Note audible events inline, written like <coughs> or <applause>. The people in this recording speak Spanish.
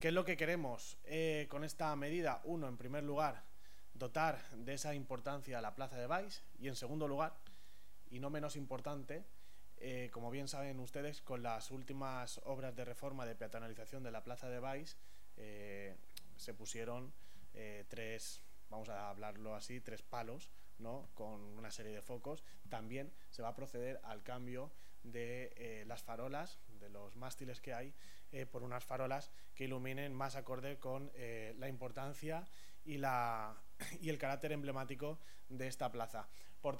¿Qué es lo que queremos eh, con esta medida? Uno, en primer lugar, dotar de esa importancia a la Plaza de Baix y en segundo lugar, y no menos importante, eh, como bien saben ustedes, con las últimas obras de reforma de peatonalización de la Plaza de Baix eh, se pusieron tres, vamos a hablarlo así, tres palos, ¿no? con una serie de focos. También se va a proceder al cambio de las farolas, de los mástiles que hay, por unas farolas que iluminen más acorde con eh, la importancia y, la, <coughs> y el carácter emblemático de esta plaza.